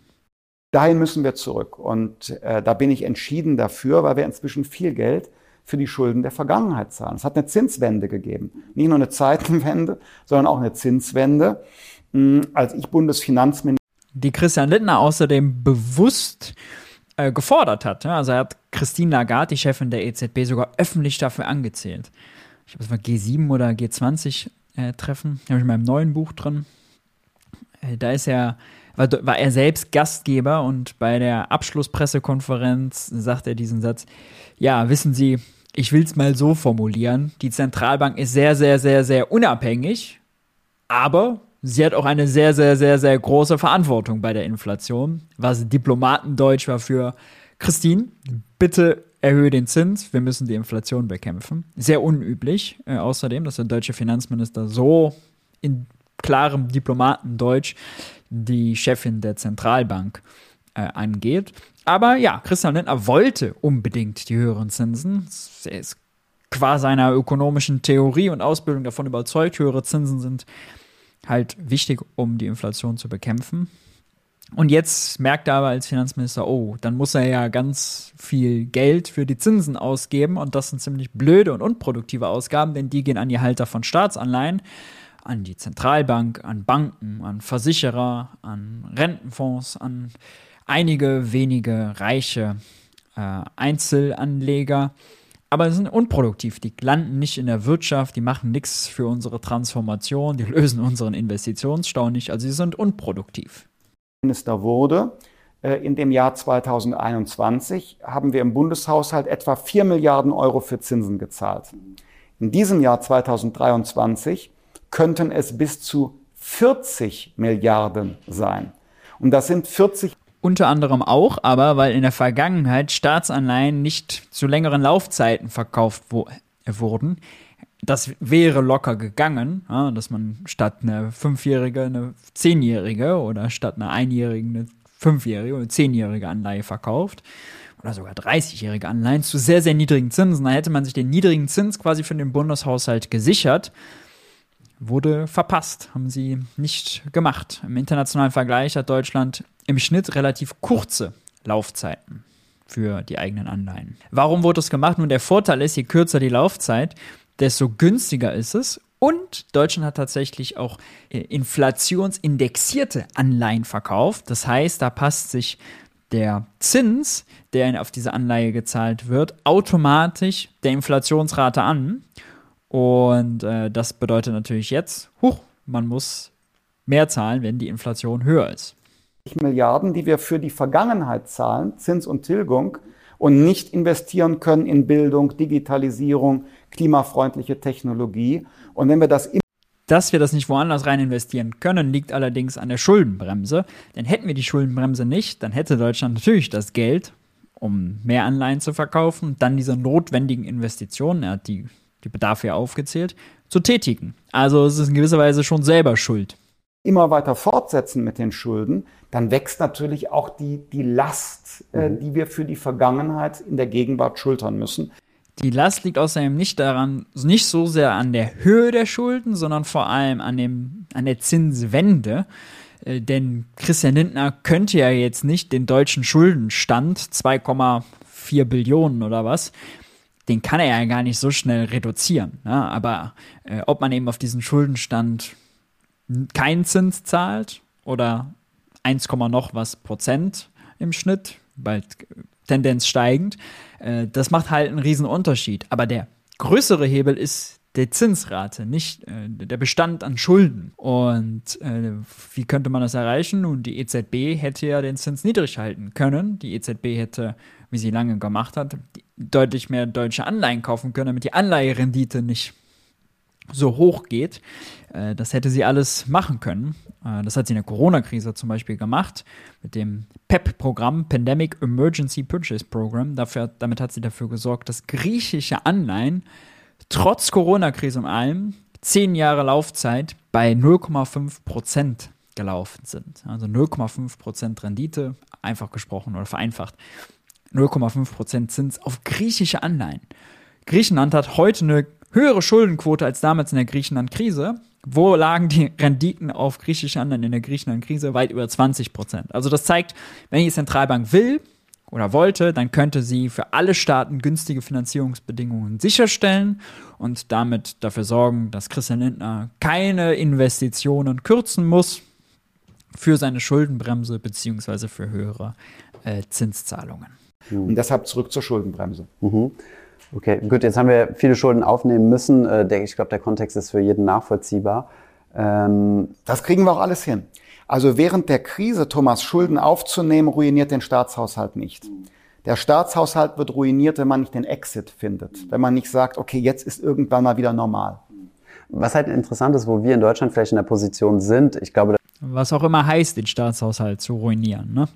Dahin müssen wir zurück. Und äh, da bin ich entschieden dafür, weil wir inzwischen viel Geld für die Schulden der Vergangenheit zahlen. Es hat eine Zinswende gegeben. Nicht nur eine Zeitenwende, sondern auch eine Zinswende. Hm, als ich Bundesfinanzminister. Die Christian Lindner außerdem bewusst äh, gefordert hat. Also er hat Christine Lagarde, die Chefin der EZB, sogar öffentlich dafür angezählt. Ich glaube, es war G7 oder G20 äh, Treffen. Habe ich in meinem neuen Buch drin. Äh, da ist er, war, war er selbst Gastgeber und bei der Abschlusspressekonferenz sagt er diesen Satz: Ja, wissen Sie, ich will es mal so formulieren. Die Zentralbank ist sehr, sehr, sehr, sehr unabhängig, aber sie hat auch eine sehr, sehr, sehr, sehr große Verantwortung bei der Inflation. Was Diplomatendeutsch war für Christine, bitte erhöhe den Zins, wir müssen die Inflation bekämpfen. Sehr unüblich äh, außerdem, dass der deutsche Finanzminister so in klarem Diplomatendeutsch die Chefin der Zentralbank äh, angeht. Aber ja, Christian Lindner wollte unbedingt die höheren Zinsen. Er ist qua seiner ökonomischen Theorie und Ausbildung davon überzeugt, höhere Zinsen sind halt wichtig, um die Inflation zu bekämpfen. Und jetzt merkt er aber als Finanzminister, oh, dann muss er ja ganz viel Geld für die Zinsen ausgeben und das sind ziemlich blöde und unproduktive Ausgaben, denn die gehen an die Halter von Staatsanleihen, an die Zentralbank, an Banken, an Versicherer, an Rentenfonds, an einige wenige reiche äh, Einzelanleger. Aber sie sind unproduktiv. Die landen nicht in der Wirtschaft, die machen nichts für unsere Transformation, die lösen unseren Investitionsstau nicht. Also sie sind unproduktiv. Minister wurde, äh, in dem Jahr 2021 haben wir im Bundeshaushalt etwa 4 Milliarden Euro für Zinsen gezahlt. In diesem Jahr 2023 könnten es bis zu 40 Milliarden sein. Und das sind 40 unter anderem auch, aber weil in der Vergangenheit Staatsanleihen nicht zu längeren Laufzeiten verkauft wo wurden. Das wäre locker gegangen, ja, dass man statt eine fünfjährige eine zehnjährige oder statt einer einjährigen eine fünfjährige oder zehnjährige Anleihe verkauft oder sogar 30-jährige Anleihen zu sehr, sehr niedrigen Zinsen. Da hätte man sich den niedrigen Zins quasi für den Bundeshaushalt gesichert. Wurde verpasst, haben sie nicht gemacht. Im internationalen Vergleich hat Deutschland im Schnitt relativ kurze Laufzeiten für die eigenen Anleihen. Warum wurde das gemacht? Nun, der Vorteil ist, je kürzer die Laufzeit, desto günstiger ist es. Und Deutschland hat tatsächlich auch äh, inflationsindexierte Anleihen verkauft. Das heißt, da passt sich der Zins, der auf diese Anleihe gezahlt wird, automatisch der Inflationsrate an. Und äh, das bedeutet natürlich jetzt, huch, man muss mehr zahlen, wenn die Inflation höher ist. Milliarden, die wir für die Vergangenheit zahlen, Zins und Tilgung, und nicht investieren können in Bildung, Digitalisierung, klimafreundliche Technologie. Und wenn wir das dass wir das nicht woanders rein investieren können, liegt allerdings an der Schuldenbremse. Denn hätten wir die Schuldenbremse nicht, dann hätte Deutschland natürlich das Geld, um mehr Anleihen zu verkaufen, dann diese notwendigen Investitionen, er hat die, die Bedarfe ja aufgezählt, zu tätigen. Also es ist in gewisser Weise schon selber schuld. Immer weiter fortsetzen mit den Schulden, dann wächst natürlich auch die, die Last, äh, mhm. die wir für die Vergangenheit in der Gegenwart schultern müssen. Die Last liegt außerdem nicht daran, nicht so sehr an der Höhe der Schulden, sondern vor allem an, dem, an der Zinswende. Äh, denn Christian Lindner könnte ja jetzt nicht den deutschen Schuldenstand 2,4 Billionen oder was, den kann er ja gar nicht so schnell reduzieren. Ne? Aber äh, ob man eben auf diesen Schuldenstand keinen Zins zahlt oder 1, noch was Prozent im Schnitt, bald Tendenz steigend, äh, das macht halt einen riesen Unterschied. Aber der größere Hebel ist der Zinsrate, nicht äh, der Bestand an Schulden. Und äh, wie könnte man das erreichen? Nun, die EZB hätte ja den Zins niedrig halten können. Die EZB hätte, wie sie lange gemacht hat, deutlich mehr deutsche Anleihen kaufen können, damit die Anleiherendite nicht so hoch geht. Äh, das hätte sie alles machen können. Äh, das hat sie in der Corona-Krise zum Beispiel gemacht mit dem PEP-Programm, Pandemic Emergency Purchase Program. Dafür, damit hat sie dafür gesorgt, dass griechische Anleihen trotz Corona-Krise und allem zehn Jahre Laufzeit bei 0,5 Prozent gelaufen sind. Also 0,5 Prozent Rendite, einfach gesprochen oder vereinfacht. 0,5 Prozent Zins auf griechische Anleihen. Griechenland hat heute eine höhere Schuldenquote als damals in der Griechenland-Krise. Wo lagen die Renditen auf griechische Anleihen in der Griechenland-Krise? Weit über 20 Prozent. Also das zeigt, wenn die Zentralbank will oder wollte, dann könnte sie für alle Staaten günstige Finanzierungsbedingungen sicherstellen und damit dafür sorgen, dass Christian Lindner keine Investitionen kürzen muss für seine Schuldenbremse beziehungsweise für höhere äh, Zinszahlungen. Und deshalb zurück zur Schuldenbremse. Mhm. Okay, gut, jetzt haben wir viele Schulden aufnehmen müssen. Äh, ich glaube, der Kontext ist für jeden nachvollziehbar. Ähm das kriegen wir auch alles hin. Also während der Krise, Thomas, Schulden aufzunehmen, ruiniert den Staatshaushalt nicht. Der Staatshaushalt wird ruiniert, wenn man nicht den Exit findet. Wenn man nicht sagt, okay, jetzt ist irgendwann mal wieder normal. Was halt interessant ist, wo wir in Deutschland vielleicht in der Position sind, ich glaube. Was auch immer heißt, den Staatshaushalt zu ruinieren, ne?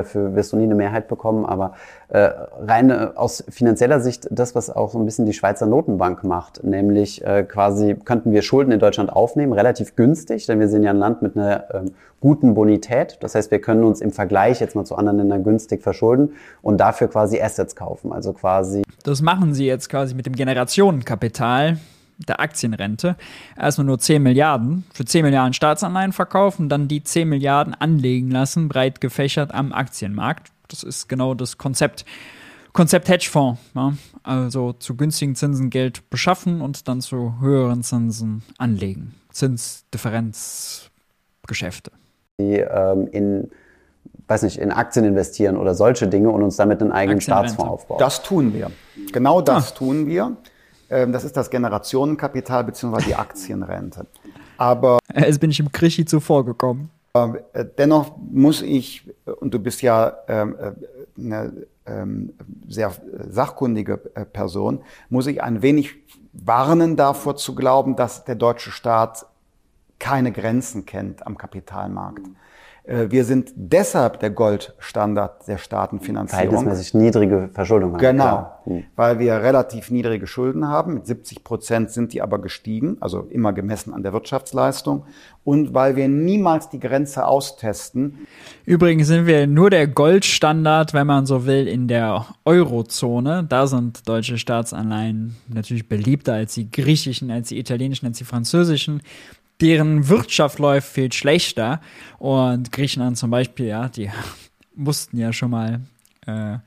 Dafür wirst du nie eine Mehrheit bekommen, aber äh, rein äh, aus finanzieller Sicht das, was auch so ein bisschen die Schweizer Notenbank macht, nämlich äh, quasi könnten wir Schulden in Deutschland aufnehmen, relativ günstig, denn wir sind ja ein Land mit einer ähm, guten Bonität. Das heißt, wir können uns im Vergleich jetzt mal zu anderen Ländern günstig verschulden und dafür quasi Assets kaufen, also quasi. Das machen sie jetzt quasi mit dem Generationenkapital der Aktienrente erstmal nur 10 Milliarden für 10 Milliarden Staatsanleihen verkaufen, dann die 10 Milliarden anlegen lassen, breit gefächert am Aktienmarkt. Das ist genau das Konzept. Konzept Hedgefonds, ja? also zu günstigen Zinsen Geld beschaffen und dann zu höheren Zinsen anlegen. Zinsdifferenzgeschäfte. Die ähm, in weiß nicht, in Aktien investieren oder solche Dinge und uns damit einen eigenen Staatsfonds aufbauen. Das tun wir. Genau das ah. tun wir. Ähm, das ist das Generationenkapital bzw. die Aktienrente. Aber jetzt bin ich im Krischi zuvor gekommen. Äh, dennoch muss ich, und du bist ja ähm, äh, eine ähm, sehr sachkundige Person, muss ich ein wenig warnen davor zu glauben, dass der deutsche Staat keine Grenzen kennt am Kapitalmarkt. Äh, wir sind deshalb der Goldstandard der Staatenfinanzierung. Verhältnismäßig niedrige Verschuldung haben. Genau, hm. weil wir relativ niedrige Schulden haben. Mit 70 Prozent sind die aber gestiegen, also immer gemessen an der Wirtschaftsleistung. Und weil wir niemals die Grenze austesten. Übrigens sind wir nur der Goldstandard, wenn man so will, in der Eurozone. Da sind deutsche Staatsanleihen natürlich beliebter als die griechischen, als die italienischen, als die französischen deren Wirtschaft läuft viel schlechter. Und Griechenland zum Beispiel, ja, die mussten ja schon mal, äh,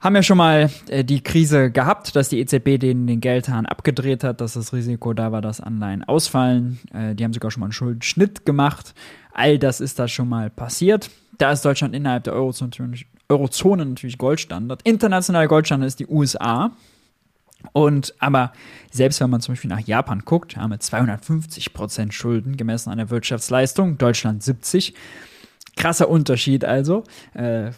haben ja schon mal äh, die Krise gehabt, dass die EZB denen den Geldhahn abgedreht hat, dass das Risiko da war, dass Anleihen ausfallen. Äh, die haben sogar schon mal einen Schuldenschnitt gemacht. All das ist da schon mal passiert. Da ist Deutschland innerhalb der Eurozone, natürlich Goldstandard. International Goldstandard ist die USA. Und aber selbst wenn man zum Beispiel nach Japan guckt, haben wir 250 Prozent Schulden gemessen an der Wirtschaftsleistung, Deutschland 70. Krasser Unterschied also. Äh,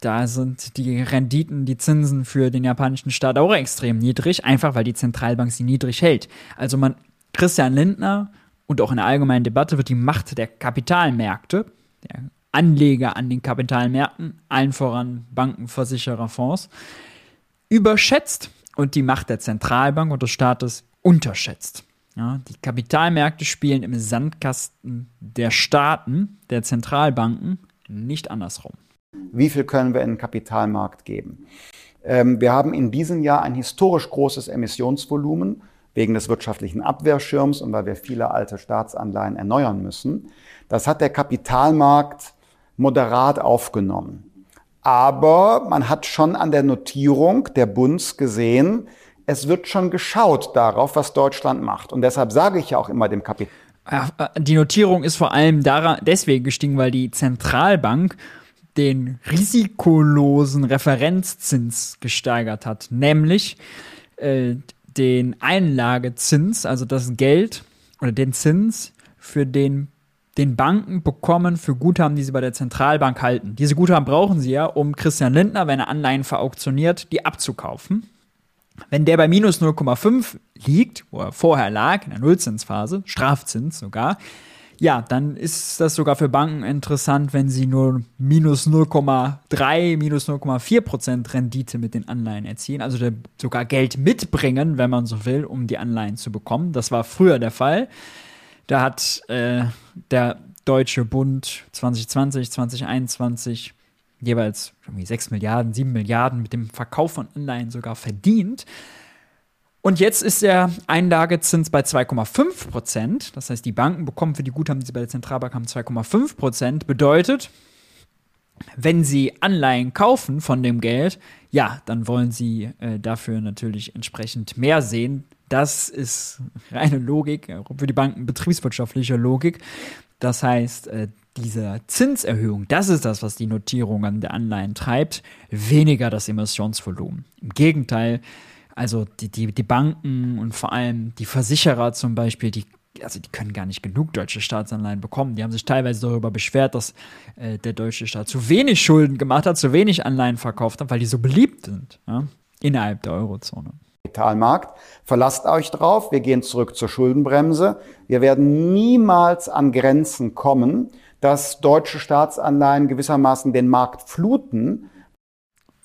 da sind die Renditen, die Zinsen für den japanischen Staat auch extrem niedrig, einfach weil die Zentralbank sie niedrig hält. Also man, Christian Lindner und auch in der allgemeinen Debatte wird die Macht der Kapitalmärkte, der Anleger an den Kapitalmärkten, allen voran Banken, Versicherer, Fonds, überschätzt und die Macht der Zentralbank und des Staates unterschätzt. Ja, die Kapitalmärkte spielen im Sandkasten der Staaten, der Zentralbanken, nicht andersrum. Wie viel können wir in den Kapitalmarkt geben? Ähm, wir haben in diesem Jahr ein historisch großes Emissionsvolumen wegen des wirtschaftlichen Abwehrschirms und weil wir viele alte Staatsanleihen erneuern müssen. Das hat der Kapitalmarkt moderat aufgenommen. Aber man hat schon an der Notierung der Bunds gesehen, es wird schon geschaut darauf, was Deutschland macht. Und deshalb sage ich ja auch immer dem Kapitän. Äh, die Notierung ist vor allem deswegen gestiegen, weil die Zentralbank den risikolosen Referenzzins gesteigert hat, nämlich äh, den Einlagezins, also das Geld oder den Zins für den den Banken bekommen für Guthaben, die sie bei der Zentralbank halten. Diese Guthaben brauchen sie ja, um Christian Lindner, wenn er Anleihen verauktioniert, die abzukaufen. Wenn der bei minus 0,5 liegt, wo er vorher lag, in der Nullzinsphase, Strafzins sogar, ja, dann ist das sogar für Banken interessant, wenn sie nur minus 0,3, minus 0,4 Prozent Rendite mit den Anleihen erzielen, also sogar Geld mitbringen, wenn man so will, um die Anleihen zu bekommen. Das war früher der Fall. Da hat äh, der Deutsche Bund 2020, 2021 jeweils irgendwie 6 Milliarden, 7 Milliarden mit dem Verkauf von Anleihen sogar verdient. Und jetzt ist der Einlagezins bei 2,5 Prozent. Das heißt, die Banken bekommen für die Guthaben, die sie bei der Zentralbank haben, 2,5 Prozent. Bedeutet, wenn sie Anleihen kaufen von dem Geld, ja, dann wollen sie äh, dafür natürlich entsprechend mehr sehen. Das ist reine Logik, für die Banken betriebswirtschaftliche Logik. Das heißt, äh, diese Zinserhöhung, das ist das, was die Notierungen der Anleihen treibt, weniger das Emissionsvolumen. Im Gegenteil, also die, die, die Banken und vor allem die Versicherer zum Beispiel, die also die können gar nicht genug deutsche Staatsanleihen bekommen. Die haben sich teilweise darüber beschwert, dass äh, der deutsche Staat zu wenig Schulden gemacht hat, zu wenig Anleihen verkauft hat, weil die so beliebt sind ja, innerhalb der Eurozone. Kapitalmarkt. Verlasst euch drauf. Wir gehen zurück zur Schuldenbremse. Wir werden niemals an Grenzen kommen, dass deutsche Staatsanleihen gewissermaßen den Markt fluten.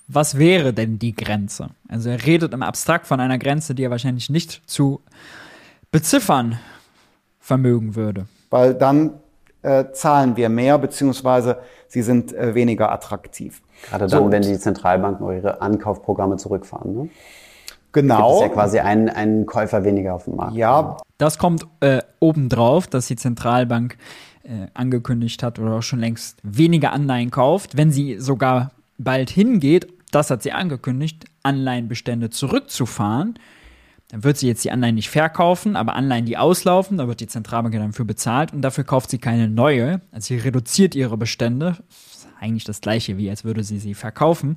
Was wäre denn die Grenze? Also er redet im Abstrakt von einer Grenze, die er wahrscheinlich nicht zu beziffern vermögen würde. Weil dann äh, zahlen wir mehr, beziehungsweise sie sind äh, weniger attraktiv. Gerade dann, so, wenn die Zentralbanken ihre Ankaufprogramme zurückfahren. Ne? Genau. Das ist ja quasi ein, ein Käufer weniger auf dem Markt. Ja. Das kommt äh, obendrauf, dass die Zentralbank äh, angekündigt hat oder auch schon längst weniger Anleihen kauft, wenn sie sogar bald hingeht, das hat sie angekündigt, Anleihenbestände zurückzufahren. Dann wird sie jetzt die Anleihen nicht verkaufen, aber Anleihen, die auslaufen, da wird die Zentralbank dann für bezahlt und dafür kauft sie keine neue. Also sie reduziert ihre Bestände. Eigentlich das gleiche, wie als würde sie sie verkaufen.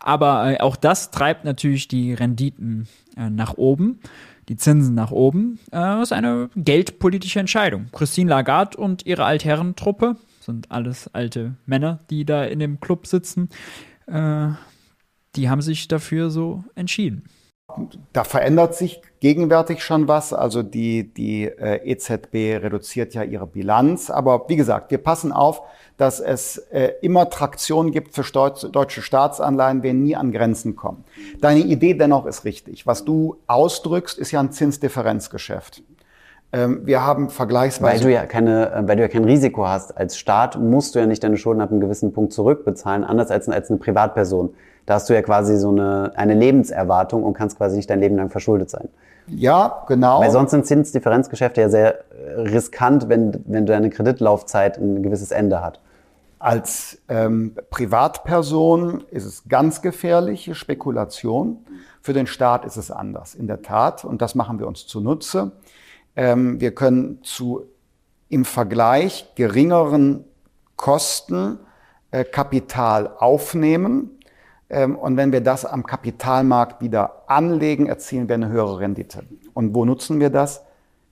Aber äh, auch das treibt natürlich die Renditen äh, nach oben. die Zinsen nach oben. Äh, das ist eine geldpolitische Entscheidung. Christine Lagarde und ihre Altherrentruppe sind alles alte Männer, die da in dem Club sitzen. Äh, die haben sich dafür so entschieden. Da verändert sich gegenwärtig schon was. Also die, die äh, EZB reduziert ja ihre Bilanz. Aber wie gesagt, wir passen auf, dass es äh, immer Traktion gibt für deutsche Staatsanleihen, wir nie an Grenzen kommen. Deine Idee dennoch ist richtig. Was du ausdrückst, ist ja ein Zinsdifferenzgeschäft. Ähm, wir haben vergleichsweise. Weil du ja keine, äh, weil du ja kein Risiko hast. Als Staat musst du ja nicht deine Schulden ab einem gewissen Punkt zurückbezahlen, anders als, als eine Privatperson. Da hast du ja quasi so eine, eine Lebenserwartung und kannst quasi nicht dein Leben lang verschuldet sein. Ja, genau. Weil sonst sind Zinsdifferenzgeschäfte ja sehr äh, riskant, wenn, wenn deine Kreditlaufzeit ein gewisses Ende hat. Als ähm, Privatperson ist es ganz gefährliche Spekulation. Für den Staat ist es anders, in der Tat. Und das machen wir uns zunutze. Ähm, wir können zu im Vergleich geringeren Kosten äh, Kapital aufnehmen und wenn wir das am Kapitalmarkt wieder anlegen, erzielen wir eine höhere Rendite. Und wo nutzen wir das?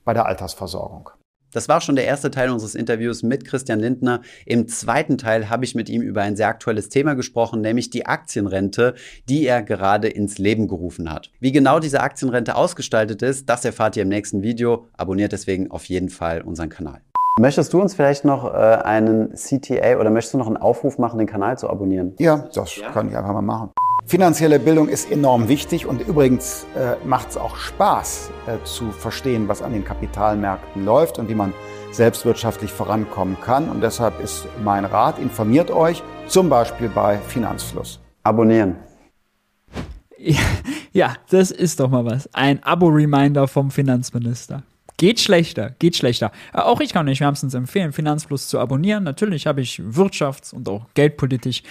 Bei der Altersversorgung. Das war schon der erste Teil unseres Interviews mit Christian Lindner. Im zweiten Teil habe ich mit ihm über ein sehr aktuelles Thema gesprochen, nämlich die Aktienrente, die er gerade ins Leben gerufen hat. Wie genau diese Aktienrente ausgestaltet ist, das erfahrt ihr im nächsten Video. Abonniert deswegen auf jeden Fall unseren Kanal. Möchtest du uns vielleicht noch äh, einen CTA oder möchtest du noch einen Aufruf machen, den Kanal zu abonnieren? Ja, das ja? kann ich einfach mal machen. Finanzielle Bildung ist enorm wichtig und übrigens äh, macht es auch Spaß äh, zu verstehen, was an den Kapitalmärkten läuft und wie man selbstwirtschaftlich vorankommen kann. Und deshalb ist mein Rat, informiert euch, zum Beispiel bei Finanzfluss. Abonnieren. Ja, ja das ist doch mal was. Ein Abo-Reminder vom Finanzminister. Geht schlechter, geht schlechter. Äh, auch ich kann euch wärmstens empfehlen, Finanzplus zu abonnieren. Natürlich habe ich wirtschafts- und auch geldpolitisch,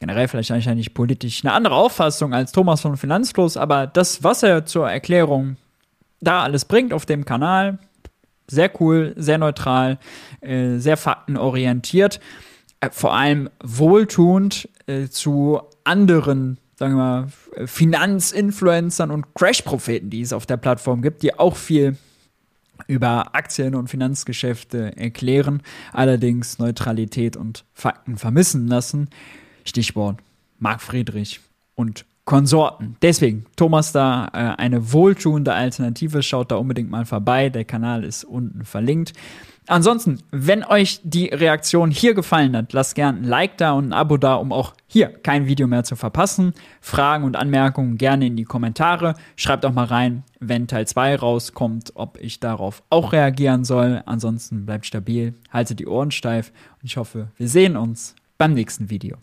generell vielleicht eigentlich politisch, eine andere Auffassung als Thomas von Finanzplus, aber das, was er zur Erklärung da alles bringt auf dem Kanal, sehr cool, sehr neutral, äh, sehr faktenorientiert, äh, vor allem wohltuend zu anderen sagen wir mal, Finanzinfluencern und Crash-Propheten, die es auf der Plattform gibt, die auch viel über Aktien- und Finanzgeschäfte erklären, allerdings Neutralität und Fakten vermissen lassen. Stichwort Marc Friedrich und Konsorten. Deswegen, Thomas da äh, eine wohltuende Alternative. Schaut da unbedingt mal vorbei. Der Kanal ist unten verlinkt. Ansonsten, wenn euch die Reaktion hier gefallen hat, lasst gern ein Like da und ein Abo da, um auch hier kein Video mehr zu verpassen. Fragen und Anmerkungen gerne in die Kommentare. Schreibt auch mal rein, wenn Teil 2 rauskommt, ob ich darauf auch reagieren soll. Ansonsten bleibt stabil, haltet die Ohren steif und ich hoffe, wir sehen uns beim nächsten Video.